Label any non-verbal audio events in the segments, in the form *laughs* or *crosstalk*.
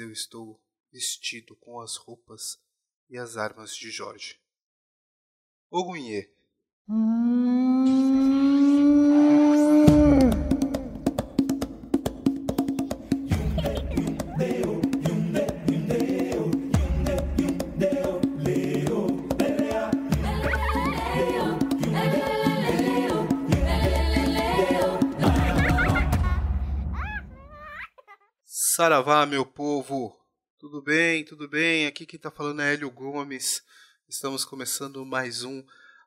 eu estou vestido com as roupas e as armas de Jorge. Ogunhê. Saravá, meu povo! Tudo bem, tudo bem? Aqui quem está falando é Hélio Gomes. Estamos começando mais um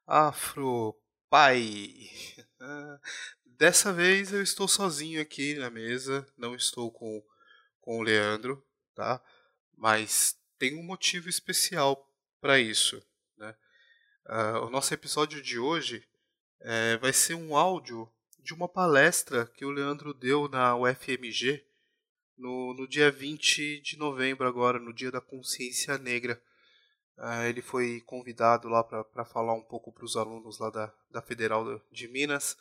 Afro Pai. *laughs* Dessa vez eu estou sozinho aqui na mesa, não estou com, com o Leandro, tá? Mas tem um motivo especial para isso, né? Uh, o nosso episódio de hoje é, vai ser um áudio de uma palestra que o Leandro deu na UFMG no, no dia 20 de novembro, agora, no Dia da Consciência Negra. Uh, ele foi convidado lá para falar um pouco para os alunos lá da, da Federal de Minas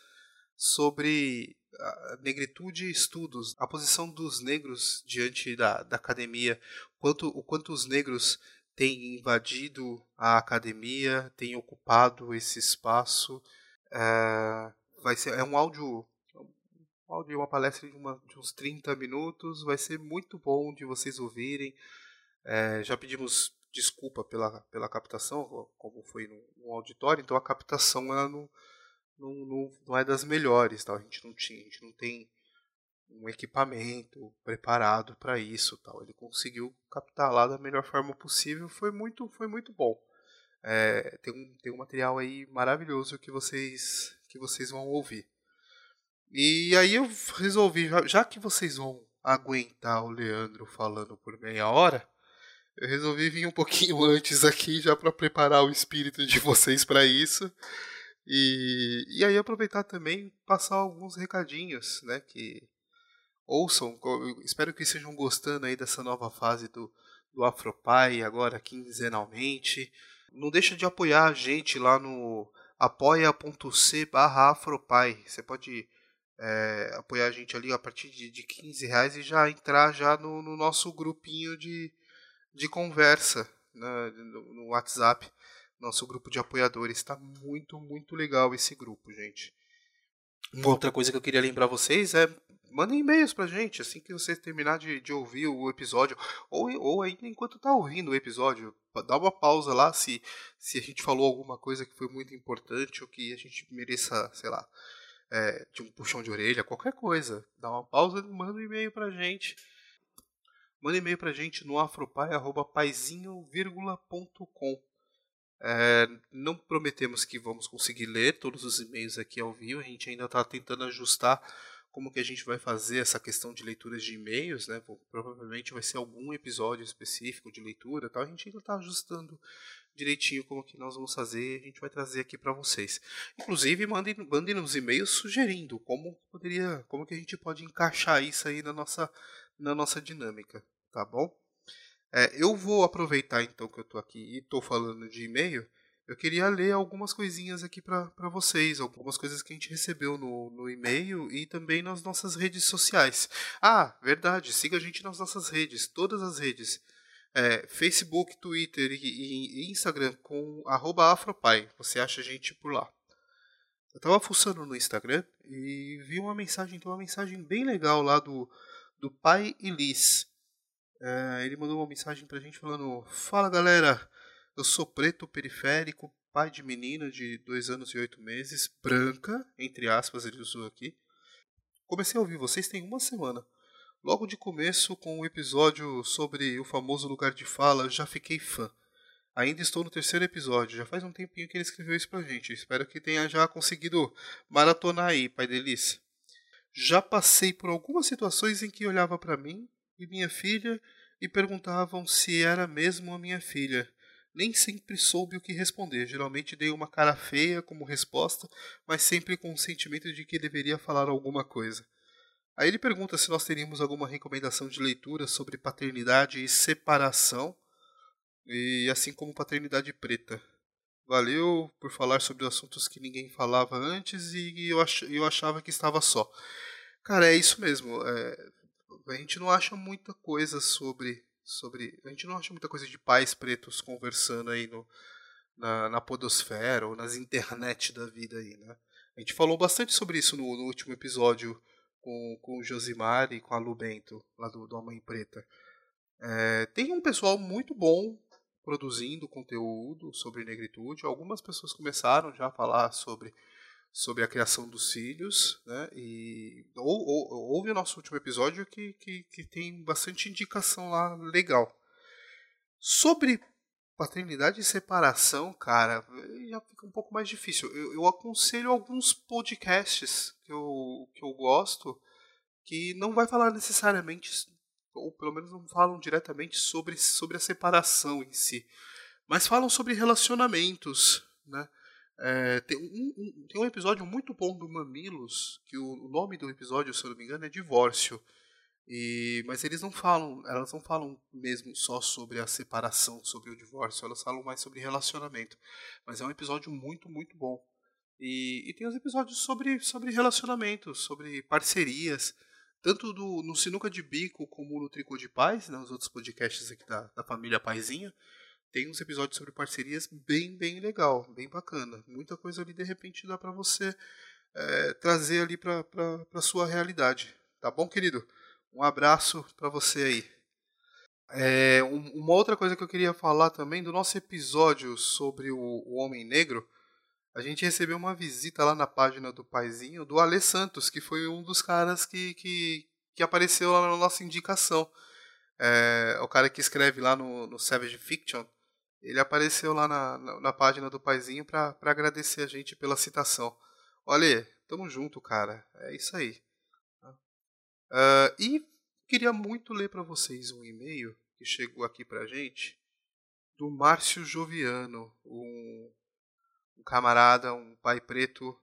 sobre a negritude e estudos, a posição dos negros diante da, da academia, quanto, o quanto os negros têm invadido a academia, têm ocupado esse espaço. Uh, vai ser, é um áudio áudio, uma palestra de, uma, de, uns 30 minutos. Vai ser muito bom de vocês ouvirem. É, já pedimos desculpa pela, pela captação, como foi no, auditório, então a captação ela não, não, não, não, é das melhores. Tá? A, gente não tinha, a gente não tem um equipamento preparado para isso. Tal. Ele conseguiu captar lá da melhor forma possível. Foi muito, foi muito bom. É, tem, um, tem um material aí maravilhoso que vocês, que vocês vão ouvir. E aí eu resolvi, já que vocês vão aguentar o Leandro falando por meia hora, eu resolvi vir um pouquinho *laughs* antes aqui já para preparar o espírito de vocês para isso. E, e aí aproveitar também passar alguns recadinhos, né, que ouçam, espero que estejam gostando aí dessa nova fase do, do Afropai, agora quinzenalmente. Não deixa de apoiar a gente lá no apoia.c barra Afropai. Você pode é, apoiar a gente ali a partir de, de 15 reais e já entrar já no, no nosso grupinho de, de conversa né, no, no, WhatsApp, nosso grupo de apoiadores. Está muito, muito legal esse grupo, gente. Uma outra coisa que eu queria lembrar vocês é mandem e-mails pra gente assim que você terminar de, de ouvir o episódio ou, ou ainda enquanto tá ouvindo o episódio dá uma pausa lá se, se a gente falou alguma coisa que foi muito importante ou que a gente mereça, sei lá, é, de um puxão de orelha, qualquer coisa. Dá uma pausa e manda um e-mail pra gente. Manda um e-mail pra gente no afropai.paizinho.com. É, não prometemos que vamos conseguir ler todos os e-mails aqui ao vivo, a gente ainda está tentando ajustar como que a gente vai fazer essa questão de leituras de e-mails, né? Provavelmente vai ser algum episódio específico de leitura, tal. A gente ainda está ajustando direitinho como que nós vamos fazer, a gente vai trazer aqui para vocês. Inclusive, mandem, mandem nos e-mails sugerindo como poderia, como que a gente pode encaixar isso aí na nossa, na nossa dinâmica, tá bom? É, eu vou aproveitar então que eu estou aqui e estou falando de e-mail, eu queria ler algumas coisinhas aqui para vocês, algumas coisas que a gente recebeu no, no e-mail e também nas nossas redes sociais. Ah, verdade, siga a gente nas nossas redes, todas as redes é, Facebook, Twitter e, e, Instagram com afropai. Você acha a gente por lá. Eu tava fuçando no Instagram e vi uma mensagem, então uma mensagem bem legal lá do, do pai Elis. É, ele mandou uma mensagem pra gente falando: Fala galera, eu sou preto periférico, pai de menina de dois anos e oito meses, branca, entre aspas, ele usou aqui. Comecei a ouvir vocês tem uma semana. Logo de começo, com o episódio sobre o famoso lugar de fala, já fiquei fã. Ainda estou no terceiro episódio, já faz um tempinho que ele escreveu isso pra gente. Espero que tenha já conseguido maratonar aí, pai delícia. Já passei por algumas situações em que olhava para mim e minha filha e perguntavam se era mesmo a minha filha. Nem sempre soube o que responder. Geralmente dei uma cara feia como resposta, mas sempre com o sentimento de que deveria falar alguma coisa. Aí ele pergunta se nós teríamos alguma recomendação de leitura sobre paternidade e separação, e assim como paternidade preta. Valeu por falar sobre assuntos que ninguém falava antes e eu, ach eu achava que estava só. Cara, é isso mesmo. É... a gente não acha muita coisa sobre sobre a gente não acha muita coisa de pais pretos conversando aí no na, na podosfera ou nas internet da vida aí, né? A gente falou bastante sobre isso no, no último episódio com, com o Josimar e com a Lu Bento, lá do, do Mãe Preta. É, tem um pessoal muito bom produzindo conteúdo sobre negritude. Algumas pessoas começaram já a falar sobre, sobre a criação dos filhos, né? E ou, ou, houve o nosso último episódio que, que, que tem bastante indicação lá legal. Sobre paternidade e separação, cara, já fica um pouco mais difícil. Eu, eu, aconselho alguns podcasts que eu, que eu gosto que não vai falar necessariamente ou pelo menos não falam diretamente sobre, sobre a separação em si, mas falam sobre relacionamentos, né? É, tem, um, um, tem um episódio muito bom do Mamilos, que o, o, nome do episódio, se eu não me engano, é Divórcio. E, mas eles não falam, elas não falam mesmo só sobre a separação, sobre o divórcio, elas falam mais sobre relacionamento. Mas é um episódio muito, muito bom. E, e tem os episódios sobre, sobre relacionamentos, sobre parcerias tanto do, no Sinuca de Bico como no Tricô de Paz, né, os outros podcasts aqui da, da família Paizinha, tem uns episódios sobre parcerias bem, bem legal, bem bacana. Muita coisa ali de repente dá para você é, trazer ali para a sua realidade. Tá bom, querido? Um abraço para você aí. É, um, uma outra coisa que eu queria falar também do nosso episódio sobre o, o Homem Negro a gente recebeu uma visita lá na página do Paizinho do Ale Santos, que foi um dos caras que, que, que apareceu lá na nossa indicação. É, o cara que escreve lá no, no Savage Fiction, ele apareceu lá na, na, na página do Paizinho para agradecer a gente pela citação. Olha, tamo junto, cara. É isso aí. Uh, e queria muito ler para vocês um e-mail que chegou aqui pra gente do Márcio Joviano, um um camarada, um pai preto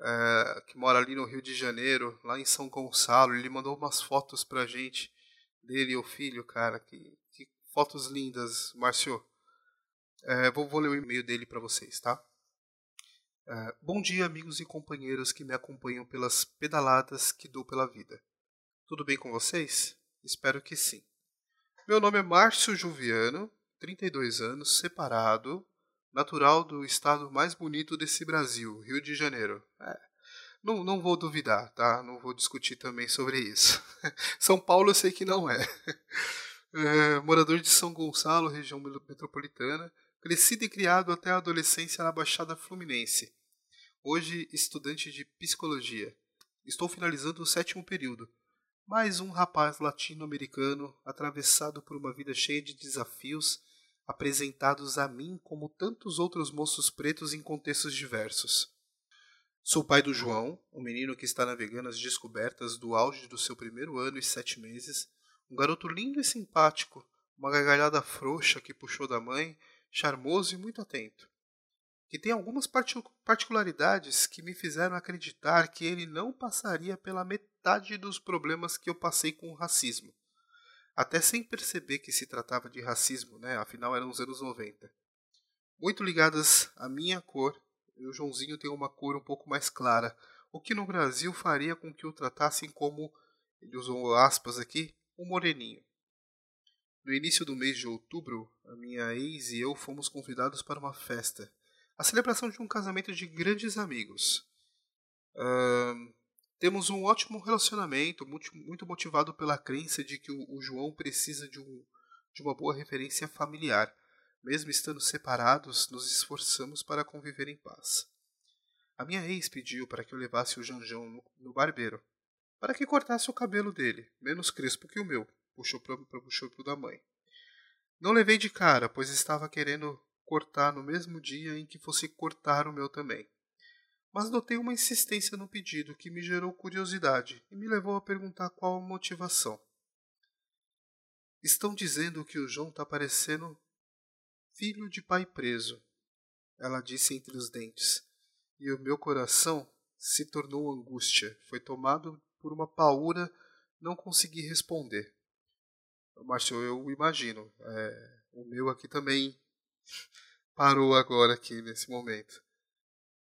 é, que mora ali no Rio de Janeiro, lá em São Gonçalo. Ele mandou umas fotos pra gente dele e o filho, cara. Que, que fotos lindas, Márcio. É, vou, vou, ler o e-mail dele para vocês, tá? É, bom dia, amigos e companheiros que me acompanham pelas pedaladas que dou pela vida. Tudo bem com vocês? Espero que sim. Meu nome é Márcio Juviano, 32 anos, separado, natural do estado mais bonito desse Brasil, Rio de Janeiro. É, não, não vou duvidar, tá? Não vou discutir também sobre isso. *laughs* São Paulo eu sei que não é. *laughs* é morador de São Gonçalo, região metropolitana, crescido e criado até a adolescência na Baixada Fluminense. Hoje, estudante de psicologia. Estou finalizando o sétimo período. Mais um rapaz latino-americano atravessado por uma vida cheia de desafios apresentados a mim como tantos outros moços pretos em contextos diversos. Sou pai do João, um menino que está navegando as descobertas do auge do seu primeiro ano e sete meses, um garoto lindo e simpático, uma gargalhada frouxa que puxou da mãe, charmoso e muito atento. Que tem algumas particularidades que me fizeram acreditar que ele não passaria pela metade dos problemas que eu passei com o racismo até sem perceber que se tratava de racismo, né? afinal eram os anos 90. Muito ligadas à minha cor, e o Joãozinho tem uma cor um pouco mais clara, o que no Brasil faria com que o tratassem como, ele usou aspas aqui, um moreninho. No início do mês de outubro, a minha ex e eu fomos convidados para uma festa, a celebração de um casamento de grandes amigos. Uh, temos um ótimo relacionamento, muito motivado pela crença de que o, João precisa de, um, de uma boa referência familiar. Mesmo estando separados, nos esforçamos para conviver em paz. A minha ex pediu para que eu levasse o Janjão no, no barbeiro, para que cortasse o cabelo dele, menos crespo que o meu, puxou para puxou pro da mãe. Não levei de cara, pois estava querendo cortar no mesmo dia em que fosse cortar o meu também mas notei uma insistência no pedido que me gerou curiosidade e me levou a perguntar qual a motivação. Estão dizendo que o João está parecendo filho de pai preso, ela disse entre os dentes, e o meu coração se tornou angústia. Foi tomado por uma paura, não consegui responder. Márcio, eu imagino. É, o meu aqui também *laughs* parou agora aqui nesse momento.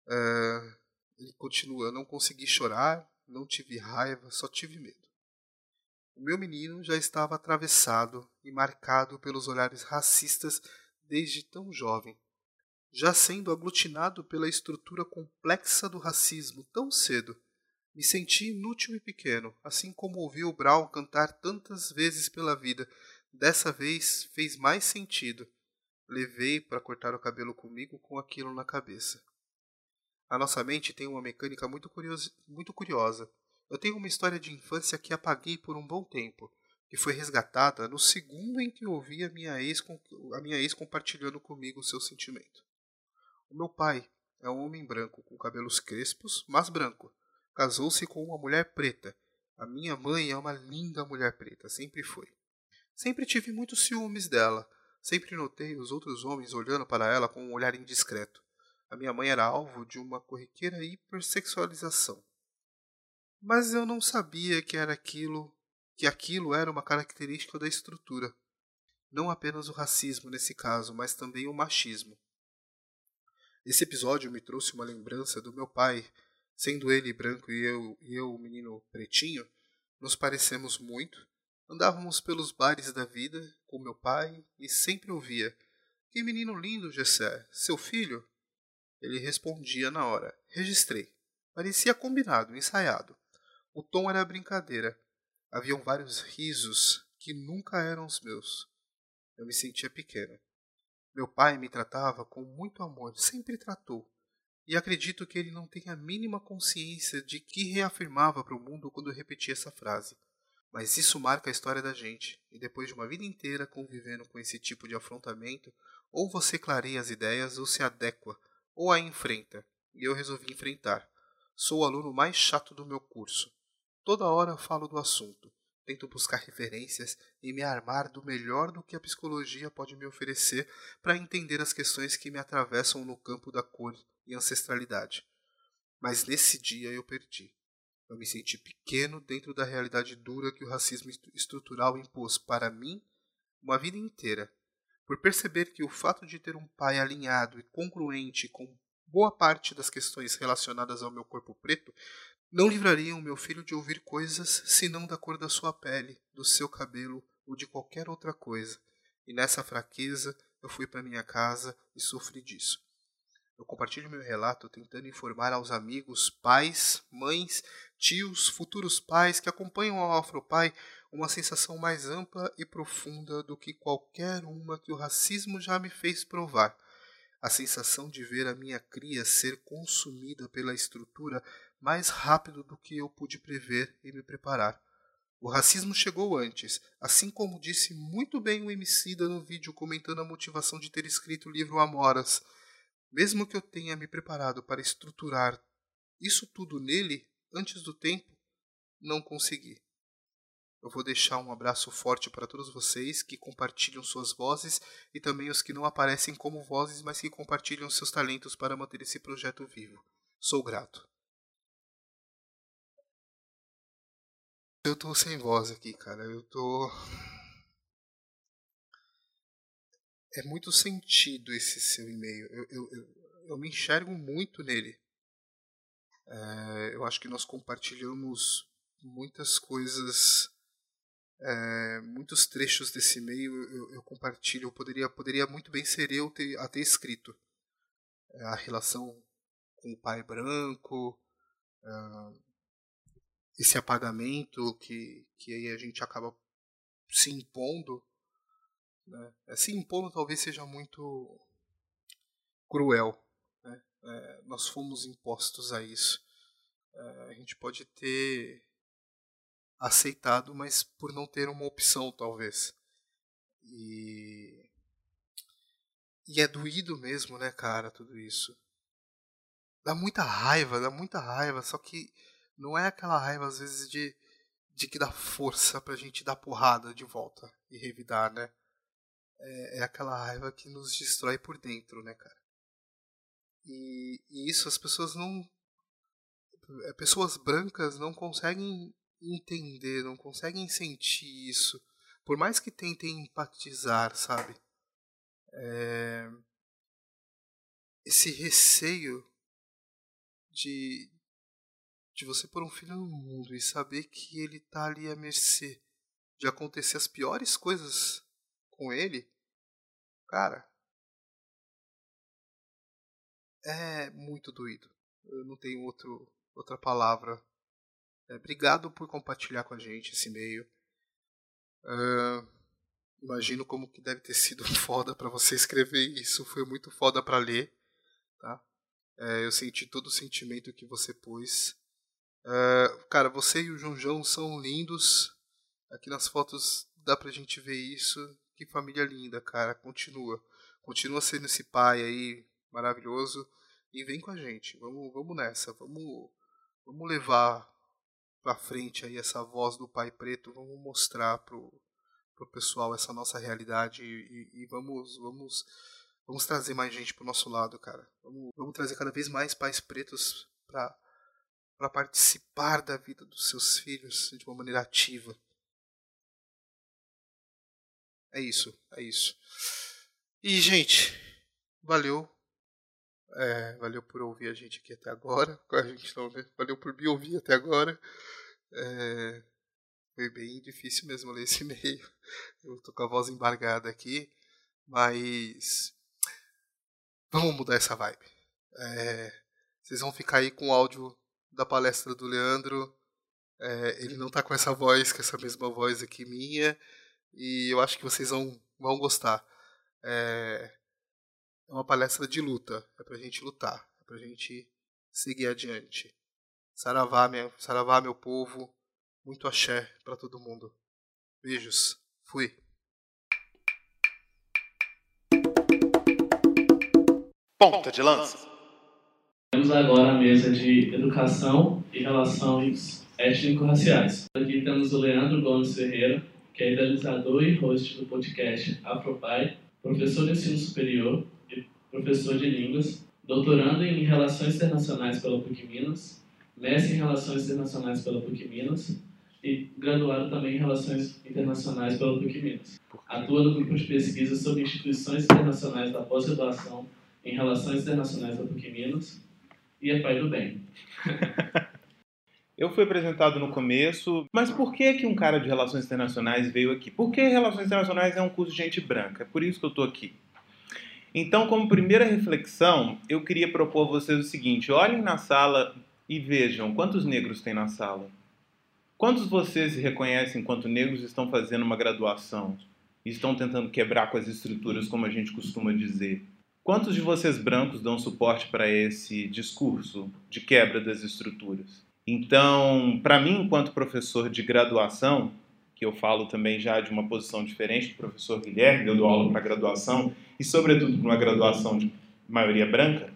Uh, ele continua: Não consegui chorar, não tive raiva, só tive medo. O meu menino já estava atravessado e marcado pelos olhares racistas desde tão jovem, já sendo aglutinado pela estrutura complexa do racismo tão cedo. Me senti inútil e pequeno, assim como ouvi o Brown cantar tantas vezes pela vida. Dessa vez fez mais sentido. Levei para cortar o cabelo comigo com aquilo na cabeça. A nossa mente tem uma mecânica muito, muito curiosa. Eu tenho uma história de infância que apaguei por um bom tempo, que foi resgatada no segundo em que ouvi a minha ex, a minha ex compartilhando comigo o seu sentimento. O meu pai é um homem branco, com cabelos crespos, mas branco casou-se com uma mulher preta. A minha mãe é uma linda mulher preta, sempre foi. Sempre tive muitos ciúmes dela. Sempre notei os outros homens olhando para ela com um olhar indiscreto. A minha mãe era alvo de uma corriqueira hipersexualização. Mas eu não sabia que era aquilo, que aquilo era uma característica da estrutura. Não apenas o racismo nesse caso, mas também o machismo. Esse episódio me trouxe uma lembrança do meu pai Sendo ele branco e eu, e eu menino pretinho, nos parecemos muito. Andávamos pelos bares da vida com meu pai e sempre ouvia: Que menino lindo, Gessé, seu filho? Ele respondia na hora: Registrei. Parecia combinado, ensaiado. O tom era brincadeira. Haviam vários risos que nunca eram os meus. Eu me sentia pequeno. Meu pai me tratava com muito amor, sempre tratou e acredito que ele não tem a mínima consciência de que reafirmava para o mundo quando repetia essa frase. Mas isso marca a história da gente, e depois de uma vida inteira convivendo com esse tipo de afrontamento, ou você clareia as ideias ou se adequa, ou a enfrenta. E eu resolvi enfrentar. Sou o aluno mais chato do meu curso. Toda hora falo do assunto, tento buscar referências e me armar do melhor do que a psicologia pode me oferecer para entender as questões que me atravessam no campo da cor e ancestralidade. Mas nesse dia eu perdi. Eu me senti pequeno dentro da realidade dura que o racismo estrutural impôs para mim uma vida inteira. Por perceber que o fato de ter um pai alinhado e congruente com boa parte das questões relacionadas ao meu corpo preto não livrariam meu filho de ouvir coisas senão da cor da sua pele, do seu cabelo ou de qualquer outra coisa. E nessa fraqueza eu fui para minha casa e sofri disso. Eu compartilho meu relato tentando informar aos amigos, pais, mães, tios, futuros pais que acompanham ao Afropai uma sensação mais ampla e profunda do que qualquer uma que o racismo já me fez provar. A sensação de ver a minha cria ser consumida pela estrutura mais rápido do que eu pude prever e me preparar. O racismo chegou antes, assim como disse muito bem o Emicida no vídeo comentando a motivação de ter escrito o livro Amoras. Mesmo que eu tenha me preparado para estruturar isso tudo nele antes do tempo, não consegui. Eu vou deixar um abraço forte para todos vocês que compartilham suas vozes e também os que não aparecem como vozes, mas que compartilham seus talentos para manter esse projeto vivo. Sou grato. Eu tô sem voz aqui, cara. Eu tô é muito sentido esse seu e-mail. Eu, eu, eu, eu me enxergo muito nele. É, eu acho que nós compartilhamos muitas coisas, é, muitos trechos desse e-mail eu, eu, compartilho. Eu poderia, poderia muito bem ser eu ter, a ter escrito. É, a relação com o pai branco, é, esse apagamento que, que aí a gente acaba se impondo né? É, se impondo talvez seja muito cruel. Né? É, nós fomos impostos a isso. É, a gente pode ter aceitado, mas por não ter uma opção, talvez. E, e é doído mesmo, né, cara, tudo isso. Dá muita raiva, dá muita raiva, só que não é aquela raiva, às vezes, de, de que dá força pra gente dar porrada de volta e revidar, né? É, é aquela raiva que nos destrói por dentro, né, cara? E, e isso as pessoas não. É, pessoas brancas não conseguem entender, não conseguem sentir isso. Por mais que tentem empatizar, sabe? É, esse receio de, de você pôr um filho no mundo e saber que ele tá ali à mercê de acontecer as piores coisas com ele, cara, é muito doído. Eu não tenho outro, outra palavra. É, obrigado por compartilhar com a gente esse e-mail. Uh, imagino como que deve ter sido *laughs* foda para você escrever isso. Foi muito foda para ler, tá? É, eu senti todo o sentimento que você pôs. Uh, cara, você e o João são lindos. Aqui nas fotos dá pra gente ver isso. Que família linda, cara. Continua. Continua sendo esse pai aí maravilhoso. E vem com a gente. Vamos, vamos nessa. Vamos, vamos levar pra frente aí essa voz do pai preto. Vamos mostrar pro, pro pessoal essa nossa realidade. E, e, vamos, vamos, vamos trazer mais gente pro nosso lado, cara. Vamos, vamos trazer cada vez mais pais pretos pra, pra participar da vida dos seus filhos de uma maneira ativa. É isso, é isso. E, gente, valeu. É, valeu por ouvir a gente aqui até agora. *laughs* A gente não, né? Valeu por me ouvir até agora. É, foi bem difícil mesmo ler esse *laughs* e-mail. Eu tô com a voz embargada aqui. Mas. Vamos mudar essa vibe. É, vocês vão ficar aí com o áudio da palestra do Leandro. É, ele não tá com essa voz, com essa mesma voz aqui minha e eu acho que vocês vão, vão gostar. É, é uma palestra de luta, é pra gente lutar, é pra gente seguir adiante. Saravá, minha, saravá meu povo, muito axé para todo mundo. Beijos, fui. Ponta de lança. Temos agora a mesa de educação e relações étnico-raciais. Aqui temos o Leandro Gomes Ferreira, que é idealizador e host do podcast Afropai, professor de ensino superior e professor de línguas, doutorando em Relações Internacionais pela PUC Minas, mestre em Relações Internacionais pela PUC Minas e graduado também em Relações Internacionais pela PUC Minas. Atua no grupo de pesquisa sobre instituições internacionais da pós-graduação em Relações Internacionais da PUC Minas e é pai do bem. *laughs* Eu fui apresentado no começo, mas por que que um cara de relações internacionais veio aqui? Porque relações internacionais é um curso de gente branca, é por isso que eu estou aqui. Então, como primeira reflexão, eu queria propor a vocês o seguinte: olhem na sala e vejam quantos negros tem na sala. Quantos vocês se reconhecem enquanto negros estão fazendo uma graduação estão tentando quebrar com as estruturas, como a gente costuma dizer? Quantos de vocês brancos dão suporte para esse discurso de quebra das estruturas? Então, para mim, enquanto professor de graduação, que eu falo também já de uma posição diferente do professor Guilherme, eu dou aula para graduação, e sobretudo para uma graduação de maioria branca,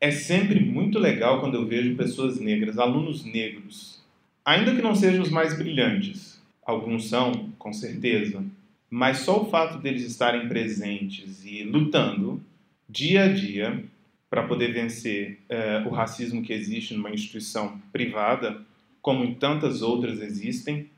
é sempre muito legal quando eu vejo pessoas negras, alunos negros, ainda que não sejam os mais brilhantes, alguns são, com certeza, mas só o fato deles estarem presentes e lutando dia a dia para poder vencer é, o racismo que existe numa instituição privada, como em tantas outras existem,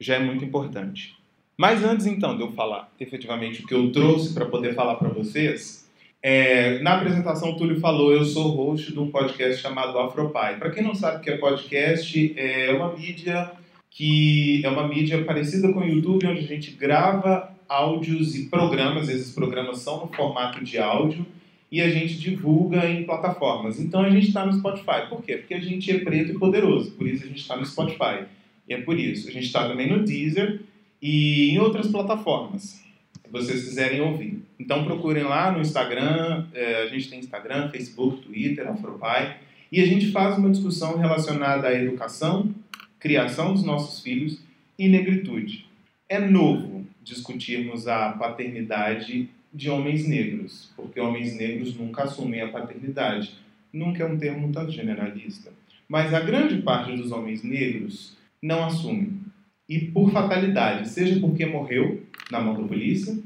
já é muito importante. Mas antes então de eu falar efetivamente o que eu trouxe para poder falar para vocês, é, na apresentação o Túlio falou, eu sou host de um podcast chamado Afropai. Para quem não sabe o que é podcast, é uma mídia que é uma mídia parecida com o YouTube, onde a gente grava áudios e programas, esses programas são no formato de áudio, e a gente divulga em plataformas. Então a gente está no Spotify. Por quê? Porque a gente é preto e poderoso, por isso a gente está no Spotify. E é por isso. A gente está também no Deezer e em outras plataformas, se vocês quiserem ouvir. Então procurem lá no Instagram, é, a gente tem Instagram, Facebook, Twitter, Afropai, e a gente faz uma discussão relacionada à educação, criação dos nossos filhos e negritude. É novo discutirmos a paternidade de homens negros, porque homens negros nunca assumem a paternidade. Nunca é um termo tanto generalista. Mas a grande parte dos homens negros não assumem. E por fatalidade, seja porque morreu na mão da polícia,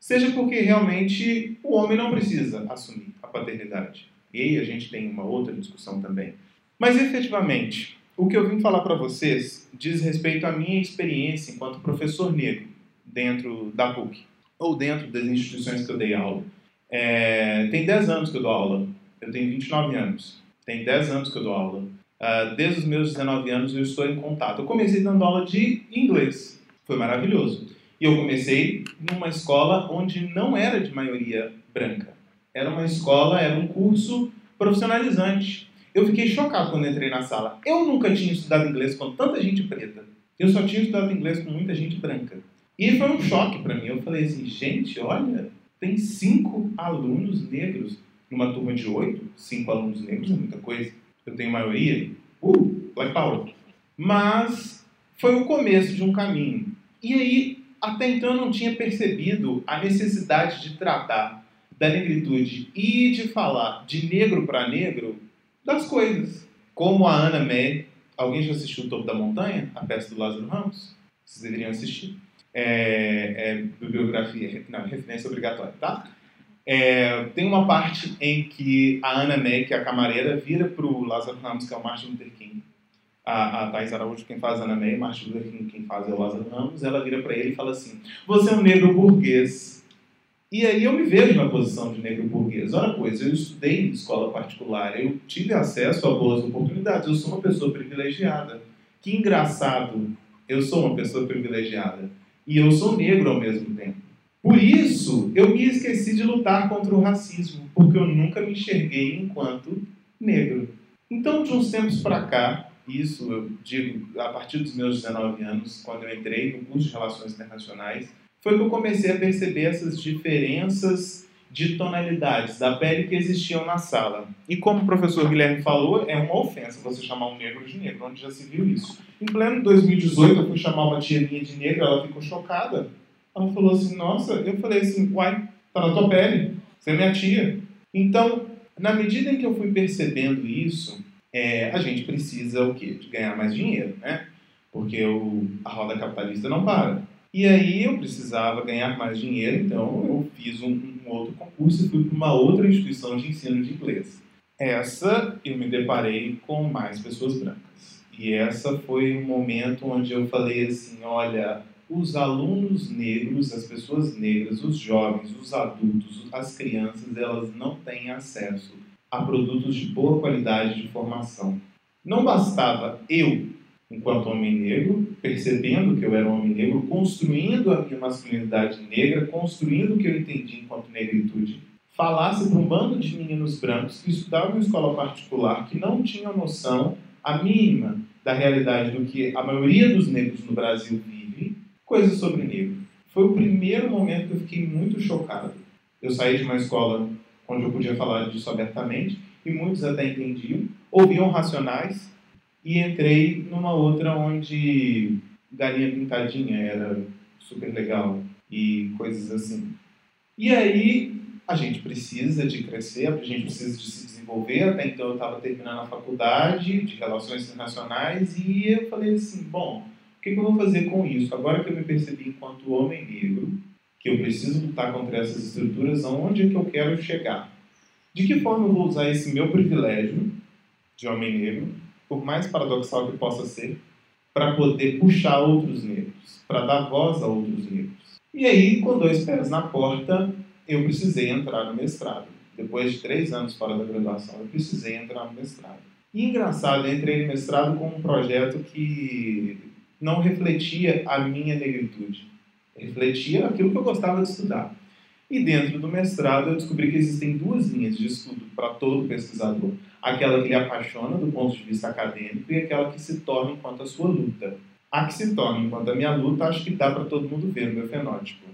seja porque realmente o homem não precisa assumir a paternidade. E aí a gente tem uma outra discussão também. Mas efetivamente, o que eu vim falar para vocês diz respeito à minha experiência enquanto professor negro dentro da PUC ou dentro das instituições que eu dei aula. É, tem 10 anos que eu dou aula. Eu tenho 29 anos. Tem 10 anos que eu dou aula. Uh, desde os meus 19 anos eu estou em contato. Eu comecei dando aula de inglês. Foi maravilhoso. E eu comecei numa escola onde não era de maioria branca. Era uma escola, era um curso profissionalizante. Eu fiquei chocado quando entrei na sala. Eu nunca tinha estudado inglês com tanta gente preta. Eu só tinha estudado inglês com muita gente branca. E foi um choque para mim. Eu falei assim, gente, olha, tem cinco alunos negros numa turma de oito. Cinco alunos negros é muita coisa. Eu tenho maioria. Uh, like power. Mas foi o começo de um caminho. E aí, até então eu não tinha percebido a necessidade de tratar da negritude e de falar de negro para negro das coisas. Como a Ana May. Alguém já assistiu O Topo da Montanha? A peça do Lázaro Ramos? Vocês deveriam assistir. É, é bibliografia, não, referência obrigatória, tá? É, tem uma parte em que a Ana May, que é a camareira, vira para o Lázaro Ramos, que é o Martin Luther King. A, a Thais Araújo, quem faz a Ana May, Martin Luther King, quem faz é o Lázaro Ramos. Ela vira para ele e fala assim: Você é um negro burguês e aí eu me vejo na posição de negro burguês. Ora, pois, eu estudei em escola particular, eu tive acesso a boas oportunidades, eu sou uma pessoa privilegiada. Que engraçado, eu sou uma pessoa privilegiada. E eu sou negro ao mesmo tempo. Por isso, eu me esqueci de lutar contra o racismo, porque eu nunca me enxerguei enquanto negro. Então, de uns tempos para cá, isso eu digo a partir dos meus 19 anos, quando eu entrei no curso de Relações Internacionais, foi que eu comecei a perceber essas diferenças de tonalidades da pele que existiam na sala. E como o professor Guilherme falou, é uma ofensa você chamar um negro de negro, onde já se viu isso. Em pleno 2018, eu fui chamar uma tia minha de negra, ela ficou chocada. Ela falou assim, nossa, eu falei assim, uai, tá na tua pele, você é minha tia. Então, na medida em que eu fui percebendo isso, é, a gente precisa o quê? De ganhar mais dinheiro, né? Porque o, a roda capitalista não para. E aí eu precisava ganhar mais dinheiro, então eu fiz um, um outro concurso e fui para uma outra instituição de ensino de inglês. Essa eu me deparei com mais pessoas brancas. E essa foi um momento onde eu falei assim, olha, os alunos negros, as pessoas negras, os jovens, os adultos, as crianças, elas não têm acesso a produtos de boa qualidade de formação. Não bastava eu enquanto homem negro, percebendo que eu era um homem negro, construindo a minha masculinidade negra, construindo o que eu entendi enquanto negritude, falasse para um bando de meninos brancos que estudavam em escola particular, que não tinham noção a mínima da realidade do que a maioria dos negros no Brasil vive, coisas sobre negro. Foi o primeiro momento que eu fiquei muito chocado. Eu saí de uma escola onde eu podia falar disso abertamente, e muitos até entendiam, ouviam racionais, e entrei numa outra onde galinha pintadinha era super legal e coisas assim. E aí a gente precisa de crescer, a gente precisa de se desenvolver. Até então eu estava terminando a faculdade de Relações Internacionais e eu falei assim, bom, o que, que eu vou fazer com isso? Agora que eu me percebi enquanto homem negro, que eu preciso lutar contra essas estruturas, aonde é que eu quero chegar? De que forma eu vou usar esse meu privilégio de homem negro por mais paradoxal que possa ser, para poder puxar outros negros, para dar voz a outros negros. E aí, com dois pés na porta, eu precisei entrar no mestrado. Depois de três anos fora da graduação, eu precisei entrar no mestrado. E engraçado, eu entrei no mestrado com um projeto que não refletia a minha negritude. Refletia aquilo que eu gostava de estudar. E dentro do mestrado eu descobri que existem duas linhas de estudo para todo pesquisador aquela que lhe apaixona do ponto de vista acadêmico e aquela que se torna enquanto a sua luta. A que se torna enquanto a minha luta, acho que dá para todo mundo ver no meu fenótipo.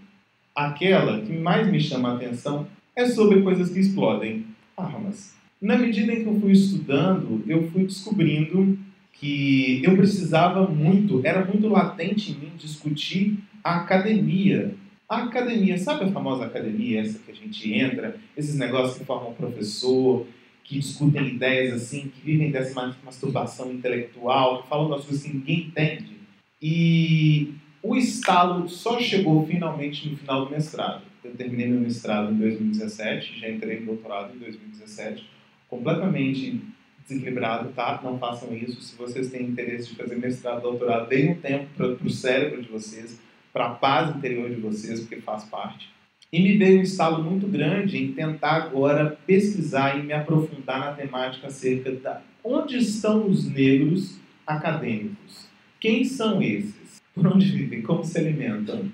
Aquela que mais me chama a atenção é sobre coisas que explodem armas. Na medida em que eu fui estudando, eu fui descobrindo que eu precisava muito, era muito latente em mim discutir a academia. A academia, sabe a famosa academia, essa que a gente entra, esses negócios que formam professor, que discutem ideias assim, que vivem dessa masturbação intelectual, que falam das coisas que ninguém entende. E o estalo só chegou finalmente no final do mestrado. Eu terminei meu mestrado em 2017, já entrei no doutorado em 2017, completamente desequilibrado, tá? Não façam isso. Se vocês têm interesse de fazer mestrado, doutorado, deem um tempo para o cérebro de vocês, para a paz interior de vocês, porque faz parte. E me veio um estalo muito grande em tentar agora pesquisar e me aprofundar na temática acerca da onde estão os negros acadêmicos. Quem são esses? Por onde vivem? Como se alimentam?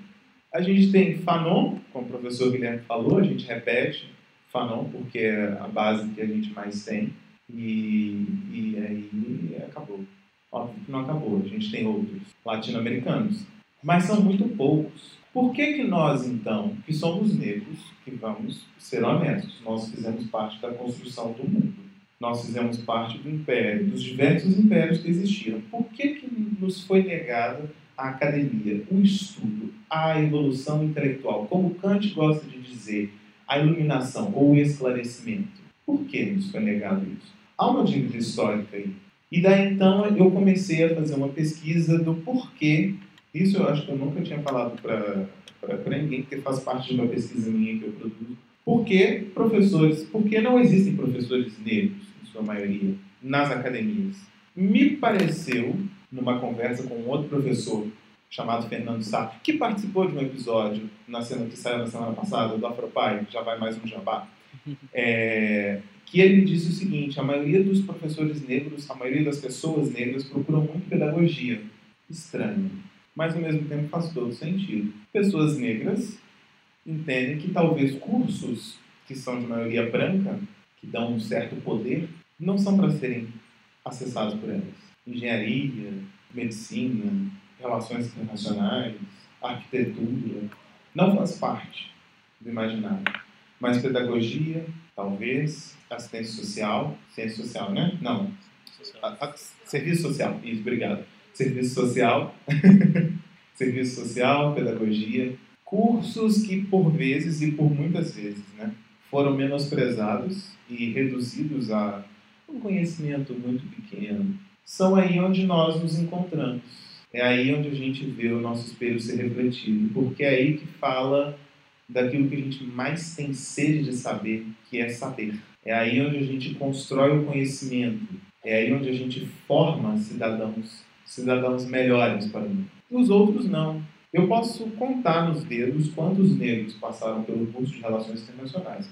A gente tem Fanon, como o professor Guilherme falou, a gente repete Fanon porque é a base que a gente mais tem. E, e aí acabou. Óbvio que não acabou, a gente tem outros latino-americanos. Mas são muito poucos. Por que, que nós, então, que somos negros, que vamos ser honestos, nós fizemos parte da construção do mundo? Nós fizemos parte do império, dos diversos impérios que existiram. Por que, que nos foi negada a academia, o estudo, a evolução intelectual? Como Kant gosta de dizer, a iluminação ou o esclarecimento. Por que nos foi negado isso? Há uma dívida histórica aí. E daí então eu comecei a fazer uma pesquisa do porquê. Isso eu acho que eu nunca tinha falado para ninguém, porque faz parte de uma pesquisa minha que eu produzo. Por que professores, por que não existem professores negros, em sua maioria, nas academias? Me pareceu, numa conversa com um outro professor chamado Fernando Sá, que participou de um episódio na cena que saiu na semana passada do Afropai, já vai mais um jabá, *laughs* é, que ele disse o seguinte: a maioria dos professores negros, a maioria das pessoas negras procuram muito pedagogia. Estranho, mas ao mesmo tempo faz todo sentido. Pessoas negras entendem que talvez cursos que são de maioria branca, que dão um certo poder, não são para serem acessados por elas. Engenharia, medicina, relações internacionais, arquitetura, não faz parte do imaginário. Mas pedagogia, talvez, assistência social, ciência social, né? Não. A, a, serviço social, isso, obrigado. Serviço social, *laughs* serviço social, pedagogia, cursos que por vezes e por muitas vezes, né, foram menosprezados e reduzidos a um conhecimento muito pequeno. São aí onde nós nos encontramos é aí onde a gente vê o nosso espelho ser refletido, porque é aí que fala daquilo que a gente mais tem sede de saber, que é saber. É aí onde a gente constrói o conhecimento, é aí onde a gente forma cidadãos, cidadãos melhores para mim. Os outros não. Eu posso contar nos dedos quantos negros passaram pelo curso de Relações Internacionais.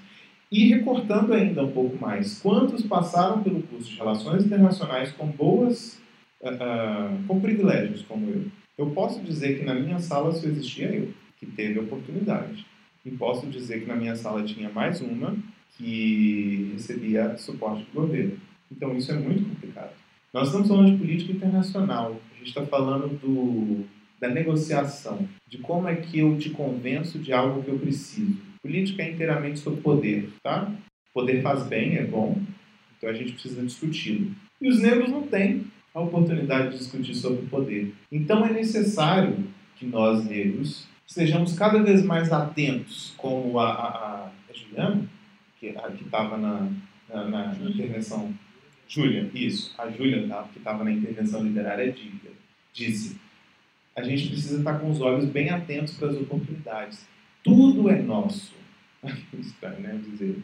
E recortando ainda um pouco mais, quantos passaram pelo curso de Relações Internacionais com boas uh, com privilégios como eu. Eu posso dizer que na minha sala só existia eu, que teve oportunidade. E posso dizer que na minha sala tinha mais uma que recebia suporte do governo. Então isso é muito complicado. Nós estamos falando de política internacional. A gente está falando do, da negociação, de como é que eu te convenço de algo que eu preciso. Política é inteiramente sobre poder, tá? Poder faz bem, é bom, então a gente precisa discuti-lo. E os negros não têm a oportunidade de discutir sobre poder. Então é necessário que nós, negros, sejamos cada vez mais atentos, como a, a, a Juliana, que estava na, na, na intervenção. Júlia, isso, a Júlia, tá, que estava na intervenção literária, disse: a gente precisa estar com os olhos bem atentos para as oportunidades. Tudo é nosso. *laughs* Estranho, né? Dizer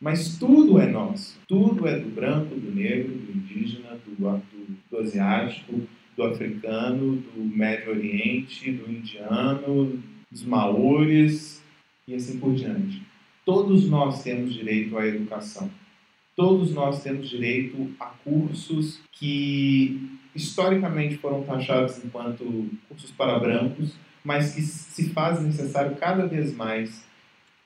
mas tudo é nosso. Tudo é do branco, do negro, do indígena, do, do, do asiático, do africano, do Médio Oriente, do indiano, dos maores e assim por diante. Todos nós temos direito à educação. Todos nós temos direito a cursos que historicamente foram taxados enquanto cursos para brancos, mas que se faz necessário cada vez mais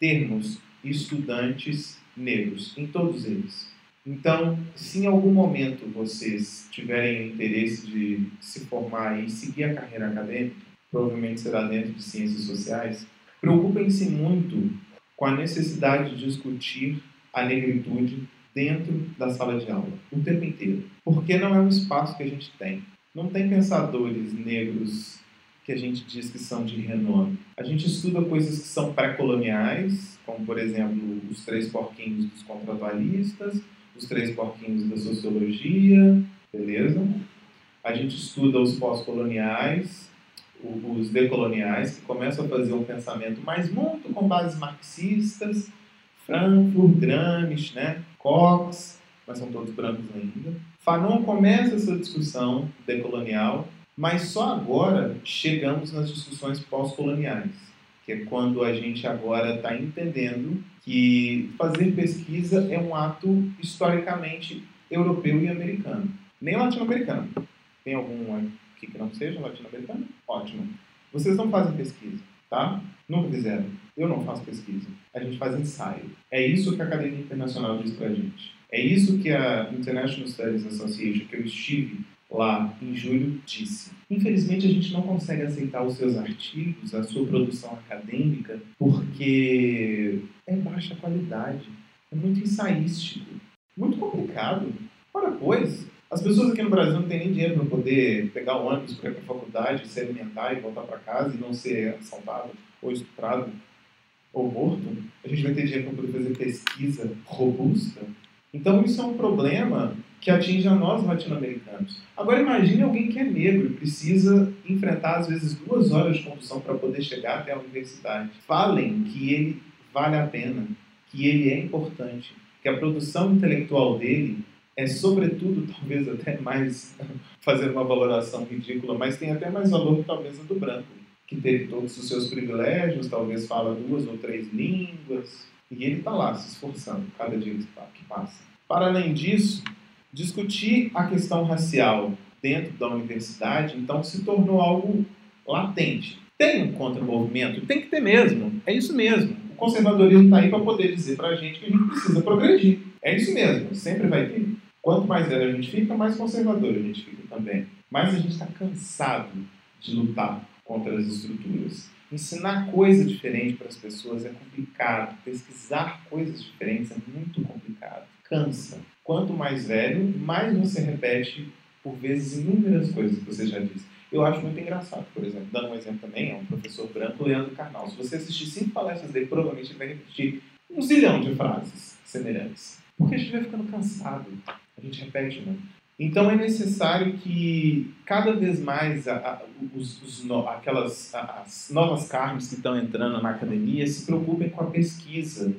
termos estudantes negros, em todos eles. Então, se em algum momento vocês tiverem interesse de se formar e seguir a carreira acadêmica, provavelmente será dentro de ciências sociais, preocupem-se muito com a necessidade de discutir a negritude dentro da sala de aula, o tempo inteiro. Porque não é um espaço que a gente tem. Não tem pensadores negros que a gente diz que são de renome. A gente estuda coisas que são pré-coloniais, como, por exemplo, os três porquinhos dos contratualistas, os três porquinhos da sociologia, beleza? A gente estuda os pós-coloniais, os decoloniais, que começam a fazer um pensamento mais muito com bases marxistas, Frankfurt, Gramsci, né? Cox, mas são todos brancos ainda. Fanon começa essa discussão decolonial mas só agora chegamos nas discussões pós-coloniais, que é quando a gente agora está entendendo que fazer pesquisa é um ato historicamente europeu e americano, nem latino-americano. Tem algum que, que não seja latino-americano? Ótimo. Vocês não fazem pesquisa, tá? Nunca fizeram. Eu não faço pesquisa. A gente faz ensaio. É isso que a Academia Internacional diz pra gente. É isso que a International Studies Association, que eu estive lá em julho, disse. Infelizmente, a gente não consegue aceitar os seus artigos, a sua produção acadêmica, porque é baixa qualidade, é muito ensaístico, muito complicado. Ora, pois, as pessoas aqui no Brasil não têm nem dinheiro para poder pegar o ônibus para ir para a faculdade, se alimentar e voltar para casa e não ser assaltado ou estuprado ou morto. A gente vai ter dinheiro para poder fazer pesquisa robusta. Então, isso é um problema que atinge a nós latino-americanos. Agora imagine alguém que é negro e precisa enfrentar às vezes duas horas de condução para poder chegar até a universidade. Falem que ele vale a pena, que ele é importante, que a produção intelectual dele é sobretudo talvez até mais *laughs* fazer uma valoração ridícula, mas tem até mais valor talvez a do branco, que teve todos os seus privilégios, talvez fala duas ou três línguas, e ele está lá se esforçando cada dia que passa. Para além disso, discutir a questão racial dentro da universidade, então, se tornou algo latente. Tem um contramovimento? Tem que ter mesmo. É isso mesmo. O conservadorismo está aí para poder dizer para a gente que a gente precisa progredir. É isso mesmo. Sempre vai ter. Quanto mais velho a gente fica, mais conservador a gente fica também. Mas a gente está cansado de lutar contra as estruturas. Ensinar coisa diferente para as pessoas é complicado. Pesquisar coisas diferentes é muito complicado. Cansa. Quanto mais velho, mais você repete por vezes inúmeras coisas que você já disse. Eu acho muito engraçado, por exemplo, dando um exemplo também, é um professor branco, Leandro Carnal. Se você assistir cinco palestras dele, provavelmente vai repetir um zilhão de frases semelhantes. Porque a gente vai ficando cansado. A gente repete. Né? Então é necessário que cada vez mais a, a, os, os no, aquelas as novas carnes que estão entrando na academia se preocupem com a pesquisa,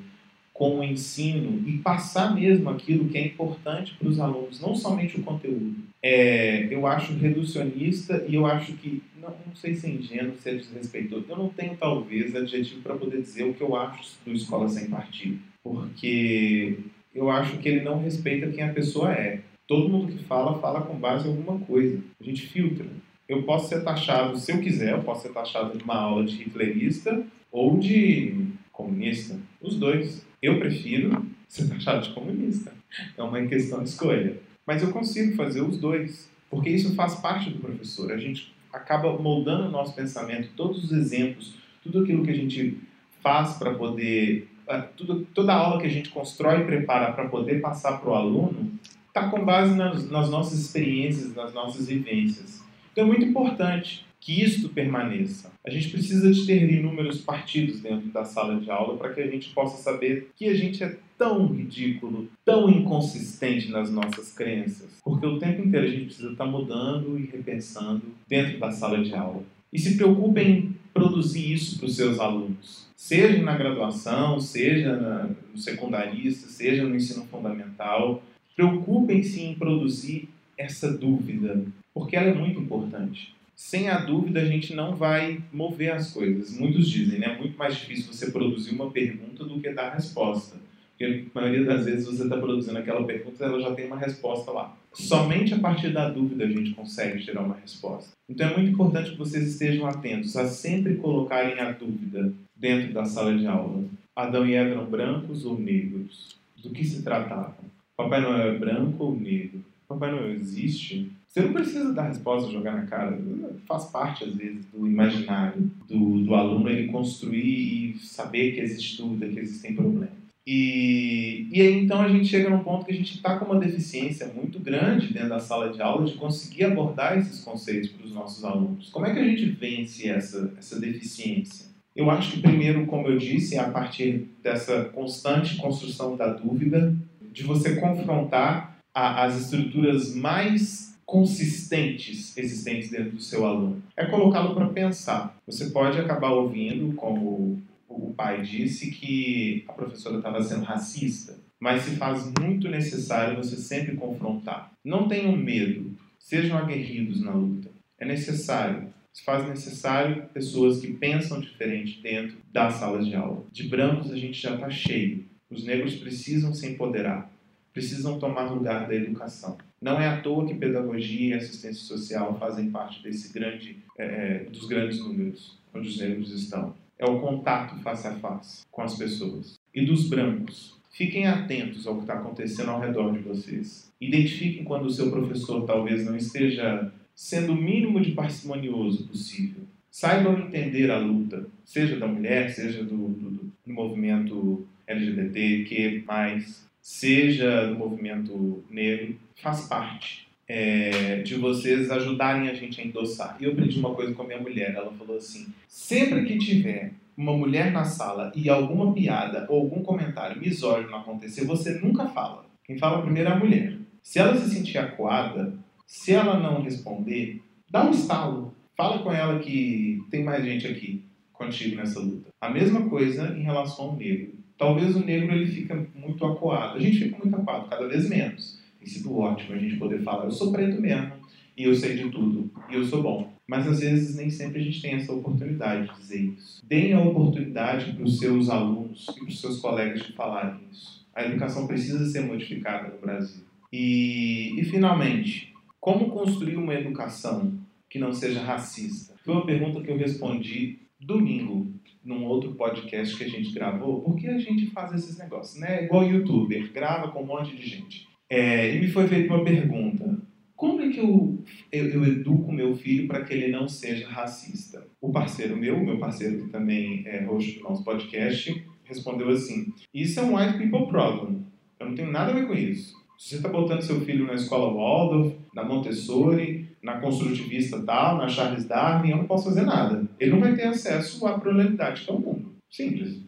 com o ensino e passar mesmo aquilo que é importante para os alunos, não somente o conteúdo. É, eu acho reducionista e eu acho que, não, não sei se é ingênuo, se é desrespeitoso, eu não tenho talvez adjetivo para poder dizer o que eu acho do Escola Sem Partido, porque eu acho que ele não respeita quem a pessoa é. Todo mundo que fala, fala com base em alguma coisa. A gente filtra. Eu posso ser taxado, se eu quiser, eu posso ser taxado de uma aula de hitlerista ou de comunista. Os dois. Eu prefiro ser taxado de comunista. É uma questão de escolha. Mas eu consigo fazer os dois, porque isso faz parte do professor. A gente acaba moldando o nosso pensamento, todos os exemplos, tudo aquilo que a gente faz para poder. Ah, tudo, toda aula que a gente constrói e prepara para poder passar para o aluno está com base nas, nas nossas experiências, nas nossas vivências. Então é muito importante que isto permaneça. A gente precisa de ter inúmeros partidos dentro da sala de aula para que a gente possa saber que a gente é tão ridículo, tão inconsistente nas nossas crenças, porque o tempo inteiro a gente precisa estar mudando e repensando dentro da sala de aula. E se preocupe em produzir isso para os seus alunos, seja na graduação, seja no secundarista, seja no ensino fundamental. Preocupem-se em produzir essa dúvida, porque ela é muito importante sem a dúvida a gente não vai mover as coisas. Muitos dizem, né? É muito mais difícil você produzir uma pergunta do que dar a resposta. Porque a maioria das vezes você está produzindo aquela pergunta e ela já tem uma resposta lá. Somente a partir da dúvida a gente consegue gerar uma resposta. Então é muito importante que vocês estejam atentos a sempre colocarem a dúvida dentro da sala de aula. Adão e Eva eram brancos ou negros? Do que se tratava? Papai Noel é branco ou negro? Papai Noel existe? Você não precisa dar resposta, jogar na cara. Faz parte, às vezes, do imaginário do, do aluno ele construir e saber que existe dúvida, que existem problemas. E, e aí, então, a gente chega num ponto que a gente está com uma deficiência muito grande dentro da sala de aula de conseguir abordar esses conceitos para os nossos alunos. Como é que a gente vence essa, essa deficiência? Eu acho que, primeiro, como eu disse, é a partir dessa constante construção da dúvida, de você confrontar a, as estruturas mais consistentes existentes dentro do seu aluno. É colocá-lo para pensar. Você pode acabar ouvindo, como o pai disse, que a professora estava sendo racista, mas se faz muito necessário você sempre confrontar. Não tenham medo, sejam aguerridos na luta. É necessário. Se faz necessário pessoas que pensam diferente dentro das salas de aula. De brancos a gente já está cheio. Os negros precisam se empoderar. precisam tomar lugar da educação. Não é à toa que pedagogia e assistência social fazem parte desse grande, é, dos grandes números onde os negros estão. É o contato face a face com as pessoas. E dos brancos, fiquem atentos ao que está acontecendo ao redor de vocês. Identifiquem quando o seu professor talvez não esteja sendo o mínimo de parcimonioso possível. Saibam entender a luta, seja da mulher, seja do, do, do movimento LGBT, que mais, seja do movimento negro, faz parte é, de vocês ajudarem a gente a endossar. E eu aprendi uma coisa com a minha mulher, ela falou assim: sempre que tiver uma mulher na sala e alguma piada ou algum comentário misógino acontecer, você nunca fala. Quem fala primeiro é a mulher. Se ela se sentir acuada, se ela não responder, dá um estalo. Fala com ela que tem mais gente aqui contigo nessa luta. A mesma coisa em relação ao negro. Talvez o negro ele fica muito acuado. A gente fica muito acuado, cada vez menos. Tem sido ótimo a gente poder falar, eu sou preto mesmo, e eu sei de tudo, e eu sou bom. Mas às vezes nem sempre a gente tem essa oportunidade de dizer isso. Deem a oportunidade para os seus alunos e para os seus colegas de falarem isso. A educação precisa ser modificada no Brasil. E, e finalmente, como construir uma educação que não seja racista? Foi uma pergunta que eu respondi domingo num outro podcast que a gente gravou, porque a gente faz esses negócios, né? Igual youtuber, grava com um monte de gente. É, e me foi feita uma pergunta: como é que eu, eu, eu educo meu filho para que ele não seja racista? O parceiro meu, meu parceiro que também é host do nosso podcast, respondeu assim: Isso é um white people problem. Eu não tenho nada a ver com isso. Se você está botando seu filho na escola Waldorf, na Montessori, na construtivista tal, na Charles Darwin, eu não posso fazer nada. Ele não vai ter acesso à pluralidade que é o mundo. Simples.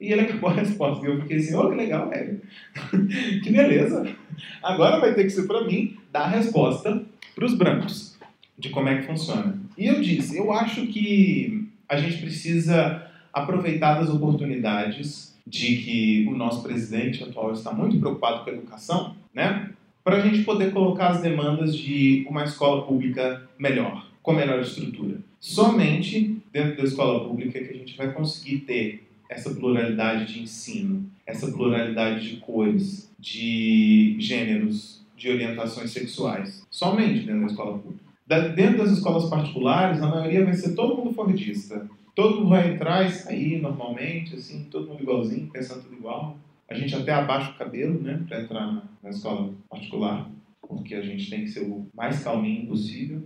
E ele acabou a resposta. E eu fiquei assim, oh, que legal, velho. *laughs* que beleza. Agora vai ter que ser para mim dar a resposta para os brancos de como é que funciona. E eu disse, eu acho que a gente precisa aproveitar das oportunidades de que o nosso presidente atual está muito preocupado com a educação, né? Para a gente poder colocar as demandas de uma escola pública melhor, com melhor estrutura. Somente dentro da escola pública que a gente vai conseguir ter essa pluralidade de ensino, essa pluralidade de cores, de gêneros, de orientações sexuais. Somente dentro da escola pública. Dentro das escolas particulares, a maioria vai ser todo mundo fordista. Todo mundo vai entrar e sair normalmente, assim, todo mundo igualzinho, pensando tudo igual. A gente até abaixa o cabelo, né, para entrar na, na escola particular, porque a gente tem que ser o mais calminho possível.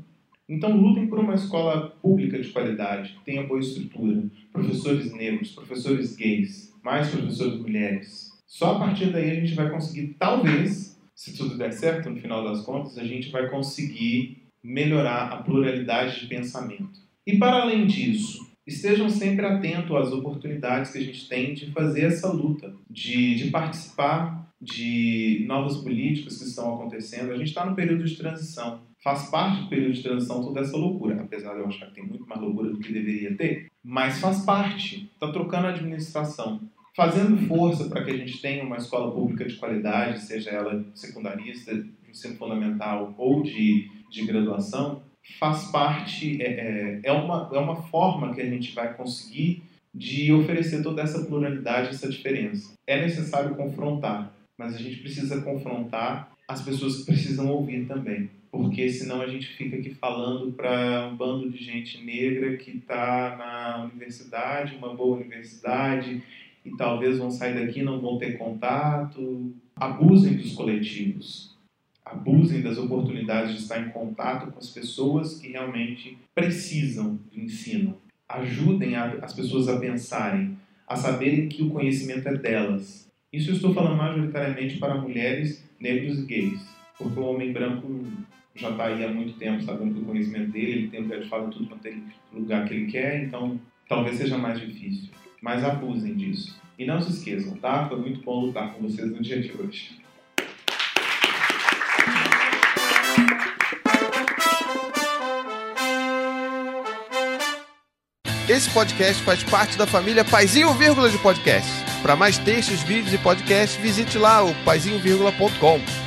Então lutem por uma escola pública de qualidade, que tenha boa estrutura, professores negros, professores gays, mais professores mulheres. Só a partir daí a gente vai conseguir, talvez, se tudo der certo no final das contas, a gente vai conseguir melhorar a pluralidade de pensamento. E para além disso, estejam sempre atentos às oportunidades que a gente tem de fazer essa luta, de, de participar de novas políticas que estão acontecendo. A gente está no período de transição. Faz parte do período de transição toda essa loucura, apesar de eu achar que tem muito mais loucura do que deveria ter, mas faz parte, está trocando a administração, fazendo força para que a gente tenha uma escola pública de qualidade, seja ela secundarista, ensino fundamental ou de, de graduação, faz parte, é, é, é, uma, é uma forma que a gente vai conseguir de oferecer toda essa pluralidade, essa diferença. É necessário confrontar, mas a gente precisa confrontar as pessoas que precisam ouvir também porque senão a gente fica aqui falando para um bando de gente negra que está na universidade, uma boa universidade, e talvez vão sair daqui não vão ter contato. Abusem dos coletivos, abusem das oportunidades de estar em contato com as pessoas que realmente precisam do ensino. Ajudem a, as pessoas a pensarem, a saberem que o conhecimento é delas. Isso eu estou falando majoritariamente para mulheres, negros e gays, porque o homem branco já está aí há muito tempo sabendo que o conhecimento dele, ele tem lugar de fala tudo quanto ele, lugar que ele quer, então talvez seja mais difícil. Mas abusem disso. E não se esqueçam, tá? Foi muito bom lutar com vocês no dia de hoje. Esse podcast faz parte da família Paizinho Vírgula de Podcast. Para mais textos, vídeos e podcasts, visite lá o paizinho.com.